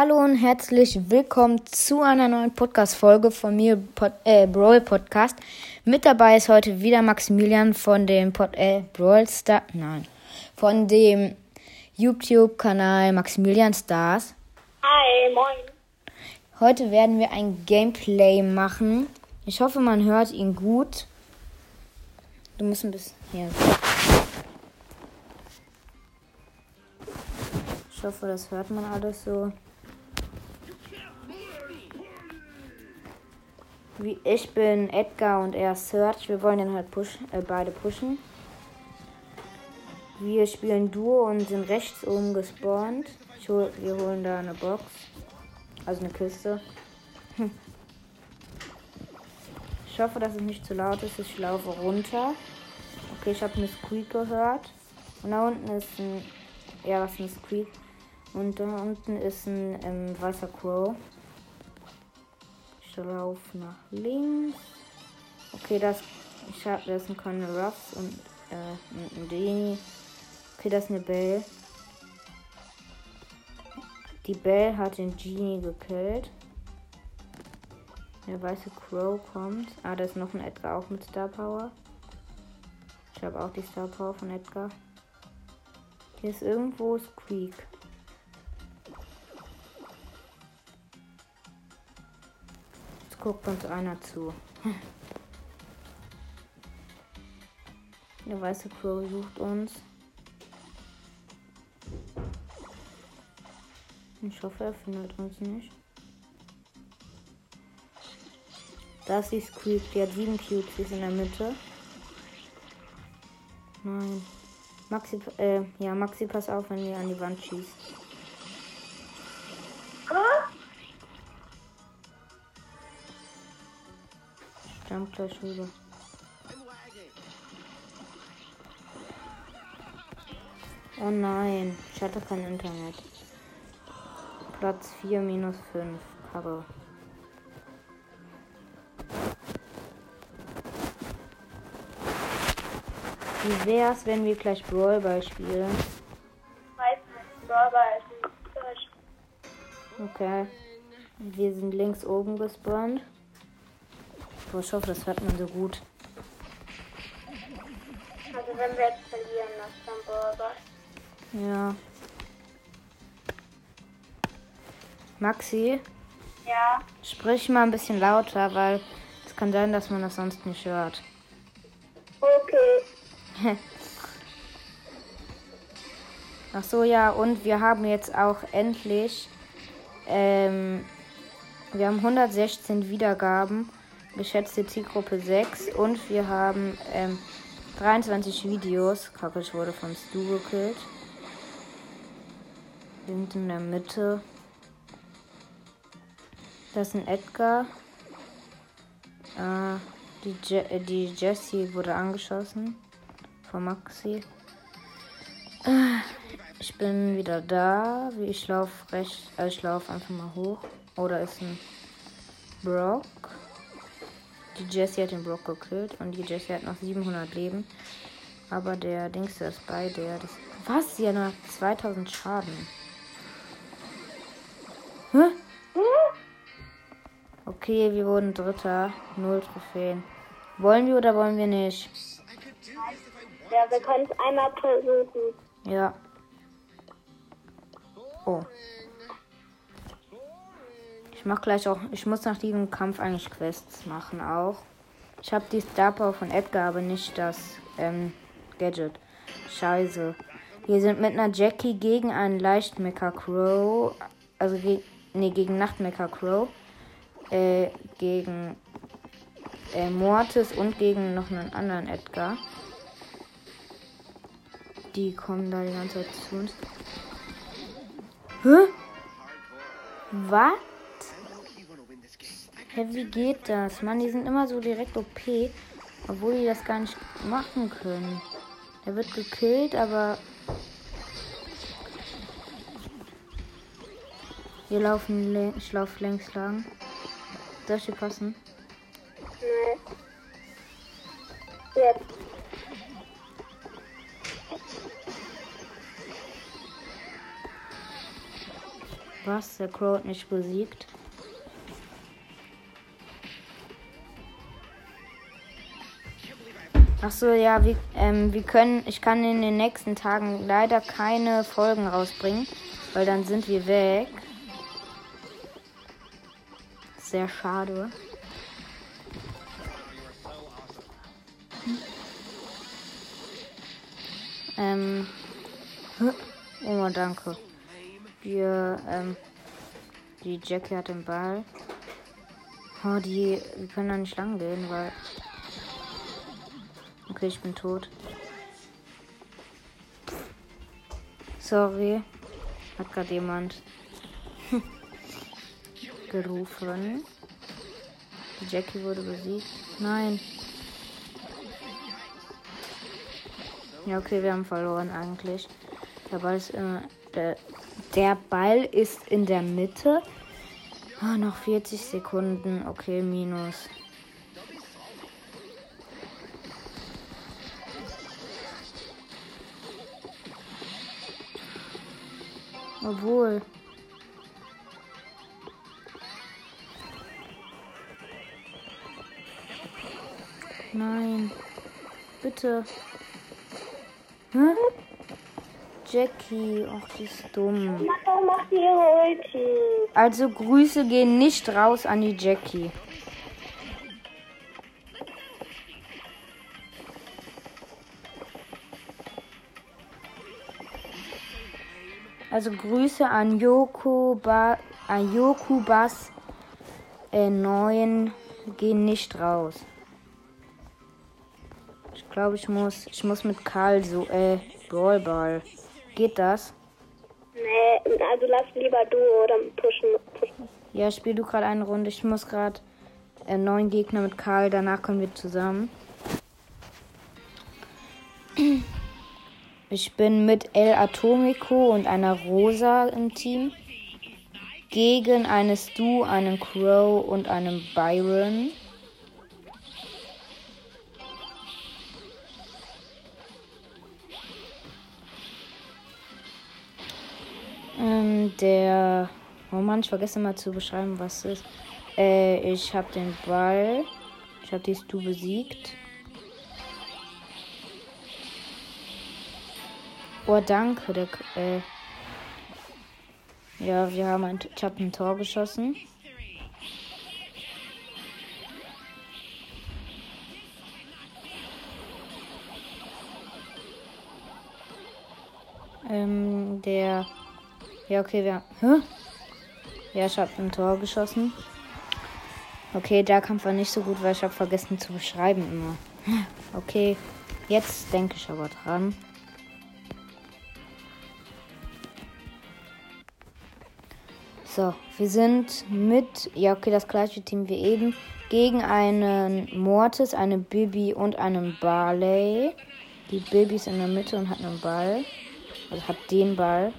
Hallo und herzlich willkommen zu einer neuen Podcast-Folge von mir, Pod, äh, Brawl Podcast. Mit dabei ist heute wieder Maximilian von dem Pod, äh, Brawl Star, nein, von dem YouTube-Kanal Maximilian Stars. Hi, moin. Heute werden wir ein Gameplay machen. Ich hoffe, man hört ihn gut. Du musst ein bisschen hier. Ich hoffe, das hört man alles so. Ich bin Edgar und er Search. Wir wollen den halt push, äh, beide pushen. Wir spielen Duo und sind rechts oben gespawnt. Hol, wir holen da eine Box. Also eine Kiste. Ich hoffe, dass es nicht zu laut ist. Ich laufe runter. Okay, ich habe eine Squeak gehört. Und da unten ist ein. Ja, was ist ein Squeak? Und da unten ist ein ähm, weißer Crow. Laufe nach links. Okay, das, ich hab, das sind keine Ruffs und äh, ein Dini. Okay, das ist eine Belle. Die Belle hat den Genie gekillt. Der weiße Crow kommt. Ah, da ist noch ein Edgar auch mit Star Power. Ich habe auch die Star Power von Edgar. Hier ist irgendwo Squeak. Guckt uns einer zu. Der weiße Crow sucht uns. Ich hoffe, er findet uns nicht. Da ist Squeak, die hat sieben Cuties in der Mitte. Nein. Maxi, äh, ja, Maxi, pass auf, wenn ihr an die Wand schießt. Jump gleich rüber. Oh nein, ich hatte kein Internet. Platz 4 minus 5. Kacke. Wie wär's, wenn wir gleich Brawlball spielen? Okay. Wir sind links oben gespawnt. Boah, ich hoffe, das hört man so gut. Also wenn wir jetzt verlieren, das ist dann Brawler. Ja. Maxi, Ja. sprich mal ein bisschen lauter, weil es kann sein, dass man das sonst nicht hört. Okay. Ach so, ja, und wir haben jetzt auch endlich, ähm, wir haben 116 Wiedergaben, geschätzte Zielgruppe 6 und wir haben ähm, 23 Videos. Kacke, ich wurde von Stu gekillt. Wir sind in der Mitte. Das ist ein Edgar. Äh, die, Je äh, die Jessie wurde angeschossen von Maxi. Äh, Ich bin wieder da. Ich laufe recht, äh, ich laufe einfach mal hoch. Oder ist ein Brock. Die Jessie hat den Brock gekillt und die Jessie hat noch 700 Leben. Aber der Dings ist bei der. Das, was? Sie hat noch 2000 Schaden. Hä? Okay, wir wurden Dritter. Null Trophäen. Wollen wir oder wollen wir nicht? Ja, wir können es einmal versuchen. Ja. Oh. Ich mach gleich auch. Ich muss nach diesem Kampf eigentlich Quests machen auch. Ich habe die Star Power von Edgar, aber nicht das ähm, Gadget. Scheiße. Wir sind mit einer Jackie gegen einen Leichtmecker Crow. Also ge nee, gegen Nachtmecker Crow. Äh, gegen äh, Mortis und gegen noch einen anderen Edgar. Die kommen da die ganze Zeit zu uns. Hä? Was? Hä, wie geht das? Mann, die sind immer so direkt OP, obwohl die das gar nicht machen können. Er wird gekillt, aber. Wir laufen, ich laufe längs lang. Soll ich dir passen? Nee. Jetzt. Was? Der Crow hat mich besiegt. Ach so, ja, wir, ähm, wir können, ich kann in den nächsten Tagen leider keine Folgen rausbringen, weil dann sind wir weg. Sehr schade. Ähm. Oh, danke. Wir, ähm. Die Jackie hat den Ball. Oh, die. Wir können da nicht lang gehen, weil. Okay, ich bin tot. Sorry. Hat gerade jemand gerufen. Jackie wurde besiegt. Nein. Ja, okay, wir haben verloren eigentlich. Der Ball ist immer. Der, der Ball ist in der Mitte. Ah, noch 40 Sekunden. Okay, minus. Obwohl. Nein. Bitte. Hä? Jackie, ach, die ist dumm. Also Grüße gehen nicht raus an die Jackie. Also Grüße an Yoko ba an Yokubas äh, 9 gehen nicht raus. Ich glaube, ich muss ich muss mit Karl so äh Brawlball. Geht das? Nee, also lass lieber du oder pushen. pushen. Ja, spiel du gerade eine Runde. Ich muss gerade äh, neun Gegner mit Karl. Danach kommen wir zusammen. Ich bin mit El Atomico und einer Rosa im Team. Gegen eine Stu, einen Crow und einen Byron. Ähm, der. Oh Mann, ich vergesse mal zu beschreiben, was es ist. Äh, ich habe den Ball. Ich habe die Stu besiegt. Oh, danke. Der, äh ja, wir haben ein, ich habe ein Tor geschossen. Ähm, der. Ja, okay, wir. Hä? Ja, ich habe ein Tor geschossen. Okay, der Kampf war nicht so gut, weil ich habe vergessen zu beschreiben immer. Okay, jetzt denke ich aber dran. So, wir sind mit, ja okay, das gleiche Team wie eben, gegen einen Mortis, eine Bibi und einen Barley. Die Bibi ist in der Mitte und hat einen Ball. Also hat den Ball.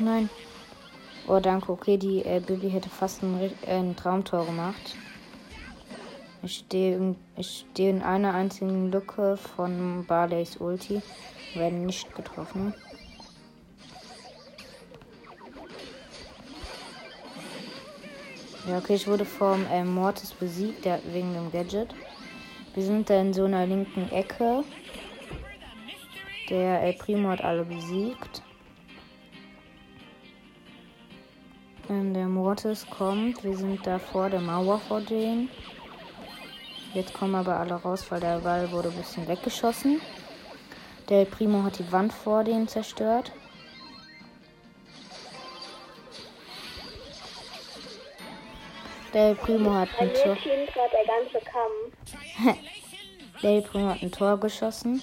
Nein. Oh, danke. Okay, die äh, Bibi hätte fast ein, äh, ein Traumtor gemacht. Ich stehe in, ich stehe in einer einzigen Lücke von Barleys Ulti. Werden nicht getroffen. Ja, okay, ich wurde vom äh, Mortis besiegt, der, wegen dem Gadget. Wir sind da in so einer linken Ecke. Der El Primo hat alle besiegt. Ähm, der Mortis kommt. Wir sind da vor der Mauer vor denen. Jetzt kommen aber alle raus, weil der Ball wurde ein bisschen weggeschossen. Der Primo hat die Wand vor denen zerstört. Der Primo hat ein Tor. der Primo hat ein Tor geschossen.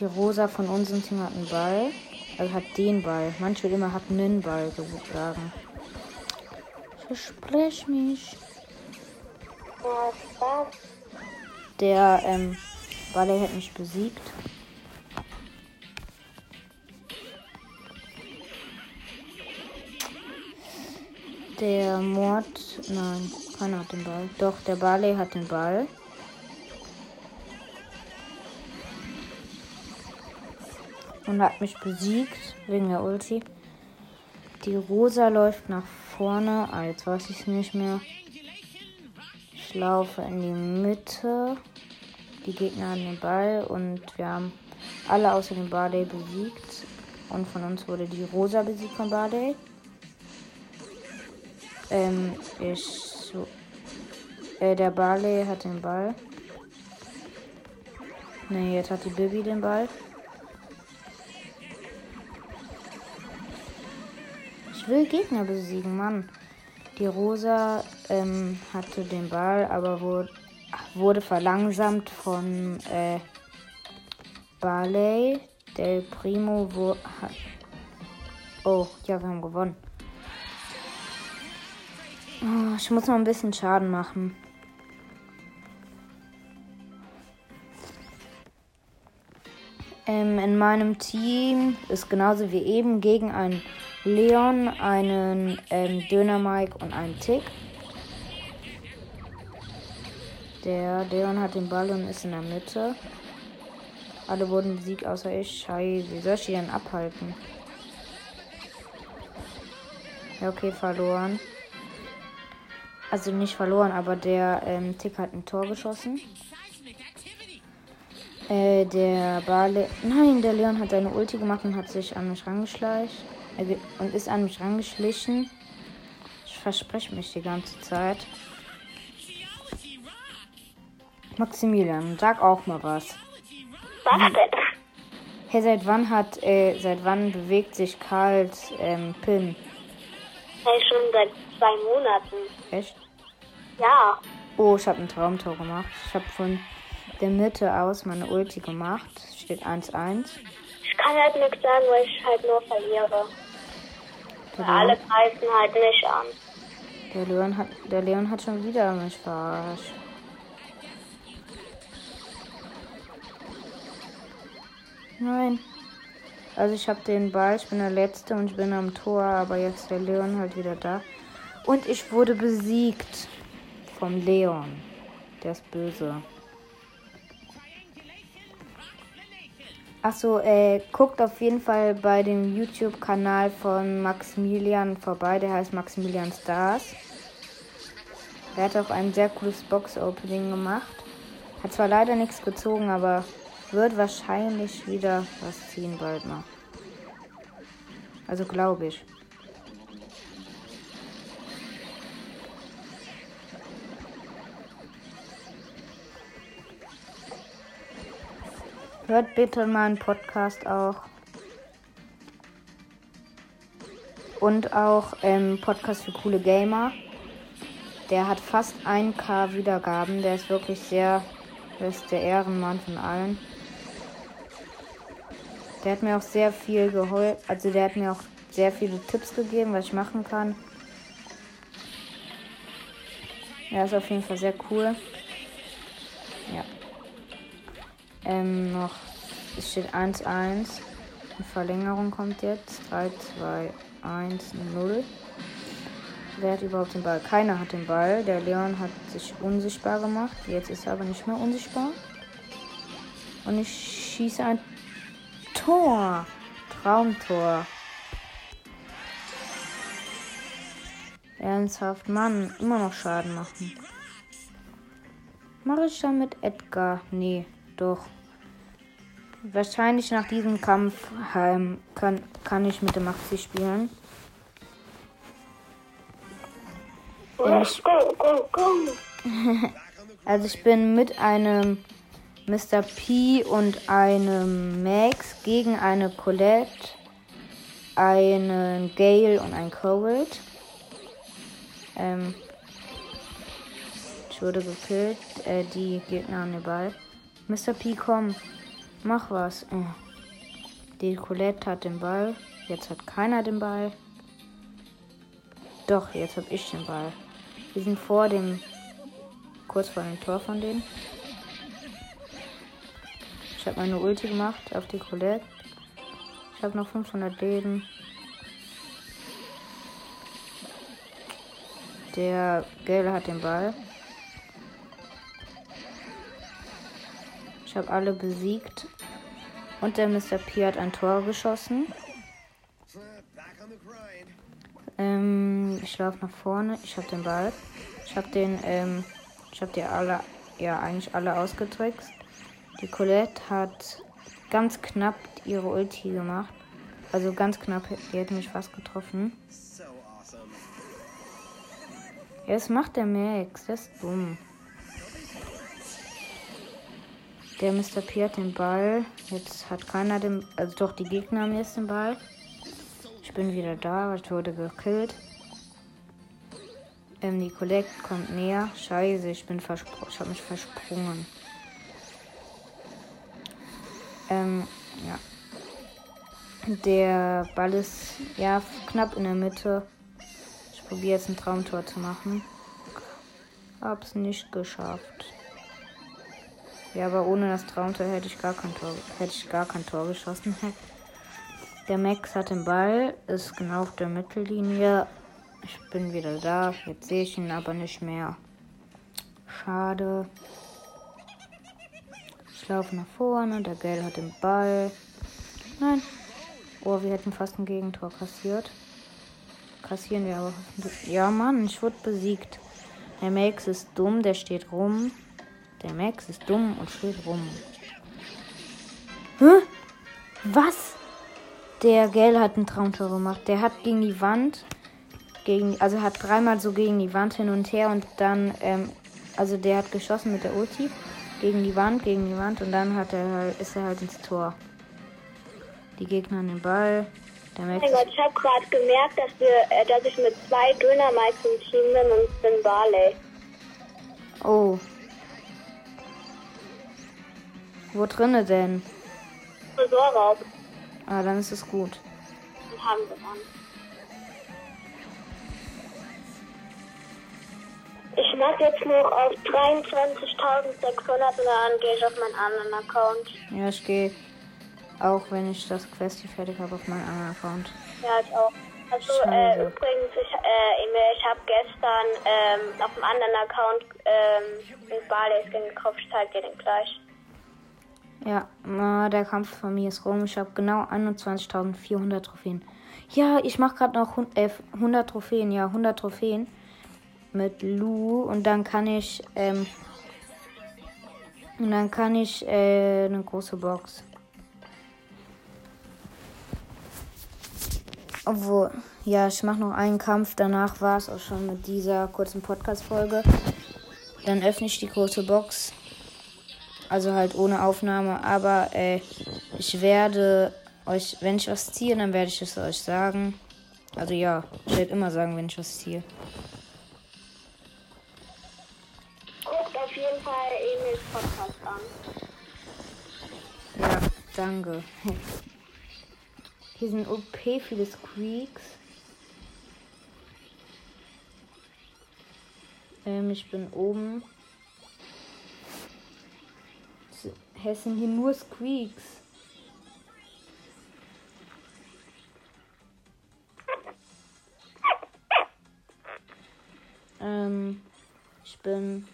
Die Rosa von unserem Team hat einen Ball. Also hat den Ball. Manche immer hat einen Ball sagen. Ich versprech mich. Der, ähm, Barley hat mich besiegt. Der Mord. Nein, keiner hat den Ball. Doch, der Barley hat den Ball. Und hat mich besiegt wegen der Ulti. Die Rosa läuft nach vorne. Ah, jetzt weiß ich es nicht mehr. Ich laufe in die Mitte. Die Gegner haben den Ball und wir haben alle außer dem Barley besiegt. Und von uns wurde die Rosa besiegt von Barley. Ähm, ich. So, äh, der Barley hat den Ball. Ne, jetzt hat die Bibi den Ball. Ich will Gegner besiegen, Mann. Die Rosa ähm, hatte den Ball, aber wurde, wurde verlangsamt von äh, Barley. Del Primo wo, hat. Oh, ja, wir haben gewonnen. Oh, ich muss noch ein bisschen Schaden machen. Ähm, in meinem Team ist genauso wie eben gegen einen Leon, einen ähm, Döner Mike und einen Tick. Der Leon hat den Ball und ist in der Mitte. Alle wurden besiegt außer ich. Scheiße, wie soll ich die denn abhalten? Ja, okay, verloren. Also nicht verloren, aber der ähm, Tick hat ein Tor geschossen. Äh, der Bale. Nein, der Leon hat seine Ulti gemacht und hat sich an mich rangeschleicht. Äh, und ist an mich rangeschlichen. Ich verspreche mich die ganze Zeit. Maximilian, sag auch mal was. Was denn? Hey, seit wann hat, äh, seit wann bewegt sich Karls ähm, Pin? Hey, schon seit zwei Monaten. Echt? Ja. Oh, ich habe ein Traumtor gemacht. Ich habe von der Mitte aus meine Ulti gemacht. Steht 1-1. Ich kann halt nichts sagen, weil ich halt nur verliere. Der Alle greifen halt mich an. der, Leon hat, der Leon hat schon wieder mich verarscht. Nein. Also ich habe den Ball, ich bin der Letzte und ich bin am Tor, aber jetzt ist der Leon halt wieder da. Und ich wurde besiegt vom Leon. Der ist böse. Achso, äh, guckt auf jeden Fall bei dem YouTube-Kanal von Maximilian vorbei. Der heißt Maximilian Stars. Der hat auch ein sehr cooles Box-Opening gemacht. Hat zwar leider nichts gezogen, aber wird wahrscheinlich wieder was ziehen bald mal. Also glaube ich. Hört bitte meinen Podcast auch. Und auch ähm, Podcast für coole Gamer. Der hat fast 1k Wiedergaben. Der ist wirklich sehr, der ist der Ehrenmann von allen. Der hat mir auch sehr viel geholfen. Also der hat mir auch sehr viele Tipps gegeben, was ich machen kann. Ja, ist auf jeden Fall sehr cool. Ja. Ähm, noch. Es steht 1-1. Eine Verlängerung kommt jetzt. 3, 2, 1, 0. Wer hat überhaupt den Ball? Keiner hat den Ball. Der Leon hat sich unsichtbar gemacht. Jetzt ist er aber nicht mehr unsichtbar. Und ich schieße ein Tor. Traumtor. Ernsthaft, Mann, immer noch Schaden machen. Mache ich dann mit Edgar? Nee, doch. Wahrscheinlich nach diesem Kampf ähm, kann, kann ich mit dem Maxi spielen. Ich, also ich bin mit einem Mr. P und einem Max gegen eine Colette, einen Gale und ein Cold. Ähm, ich wurde gekillt. Äh, die Gegner an den Ball. Mr. P, komm. Mach was. Äh. Die Colette hat den Ball. Jetzt hat keiner den Ball. Doch, jetzt hab ich den Ball. Wir sind vor dem. kurz vor dem Tor von denen. Ich habe meine Ulti gemacht auf die Colette. Ich habe noch 500 Leben. Der Gelbe hat den Ball. Ich habe alle besiegt. Und der Mr. P hat ein Tor geschossen. Ähm, ich laufe nach vorne. Ich habe den Ball. Ich habe den, ähm, ich habe die alle, ja, eigentlich alle ausgetrickst. Die Colette hat ganz knapp ihre Ulti gemacht. Also ganz knapp, die hätte mich fast getroffen. Was macht der Max? Das ist dumm. Der Mr. P hat den Ball. Jetzt hat keiner den. Also doch, die Gegner haben jetzt den Ball. Ich bin wieder da. Ich wurde gekillt. Ähm, die Collect kommt näher. Scheiße, ich bin versprungen. Ich habe mich versprungen. Ähm, ja. Der Ball ist ja knapp in der Mitte. Ich probiere jetzt ein Traumtor zu machen. Hab's nicht geschafft. Ja, aber ohne das Traumtor hätte ich gar kein Tor, hätte ich gar kein Tor geschossen. Der Max hat den Ball, ist genau auf der Mittellinie. Ich bin wieder da. Jetzt sehe ich ihn aber nicht mehr. Schade. Ich laufe nach vorne. Der Gell hat den Ball. Nein. Oh, wir hätten fast ein Gegentor kassiert. Kassieren wir aber. Ja, Mann, ich wurde besiegt. Der Max ist dumm, der steht rum. Der Max ist dumm und steht rum. Hä? Was? Der Gell hat ein Traumtor gemacht. Der hat gegen die Wand, gegen, also hat dreimal so gegen die Wand hin und her und dann, ähm, also der hat geschossen mit der Ulti gegen die Wand, gegen die Wand und dann hat er halt, ist er halt ins Tor. Die Gegner an den Ball. Der Max mein Gott, ich habe gerade gemerkt, dass, wir, äh, dass ich mit zwei Dönermikes im Team bin und ich bin Barley. Oh, wo drinne denn? Tresorraub. Ah, dann ist es gut. Und haben gewonnen. Ich mache jetzt noch auf 23.600 und dann gehe ich auf meinen anderen Account. Ja, ich gehe auch, wenn ich das Quest hier fertig habe, auf meinen anderen Account. Ja, ich auch. Also äh, übrigens, ich, äh, ich habe gestern ähm, auf dem anderen Account ähm, den Barley Skin gekauft. Ich zeige dir den gleich. Ja, der Kampf von mir ist rum. Ich habe genau 21.400 Trophäen. Ja, ich mache gerade noch 100 äh, Trophäen. Ja, 100 Trophäen mit Lu. Und dann kann ich, ähm, und dann kann ich äh, eine große Box. Obwohl, ja, ich mache noch einen Kampf. Danach war es auch schon mit dieser kurzen Podcast-Folge. Dann öffne ich die große Box. Also halt ohne Aufnahme. Aber äh, ich werde euch, wenn ich was ziehe, dann werde ich es euch sagen. Also ja, ich werde immer sagen, wenn ich was ziehe. Guckt auf jeden Fall Emils Podcast an. Ja, danke. Hier sind OP viele Squeaks. Ähm, ich bin oben. Hessen hier nur Squeaks. Ähm, ich bin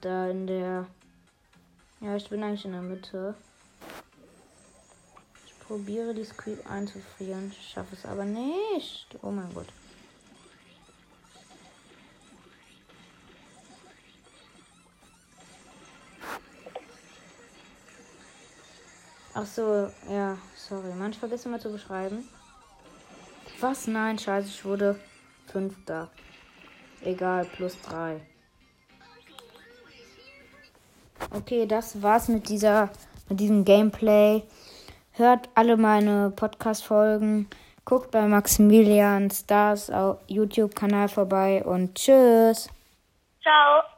da in der. Ja, ich bin eigentlich in der Mitte. Ich probiere die Squeak einzufrieren. Schaffe es aber nicht. Oh mein Gott. Ach so, ja, sorry. Manchmal vergesse immer zu beschreiben. Was? Nein, scheiße, ich wurde Fünfter. Egal, plus drei. Okay, das war's mit dieser, mit diesem Gameplay. Hört alle meine Podcast-Folgen. Guckt bei Maximilian Stars YouTube-Kanal vorbei und tschüss. Ciao.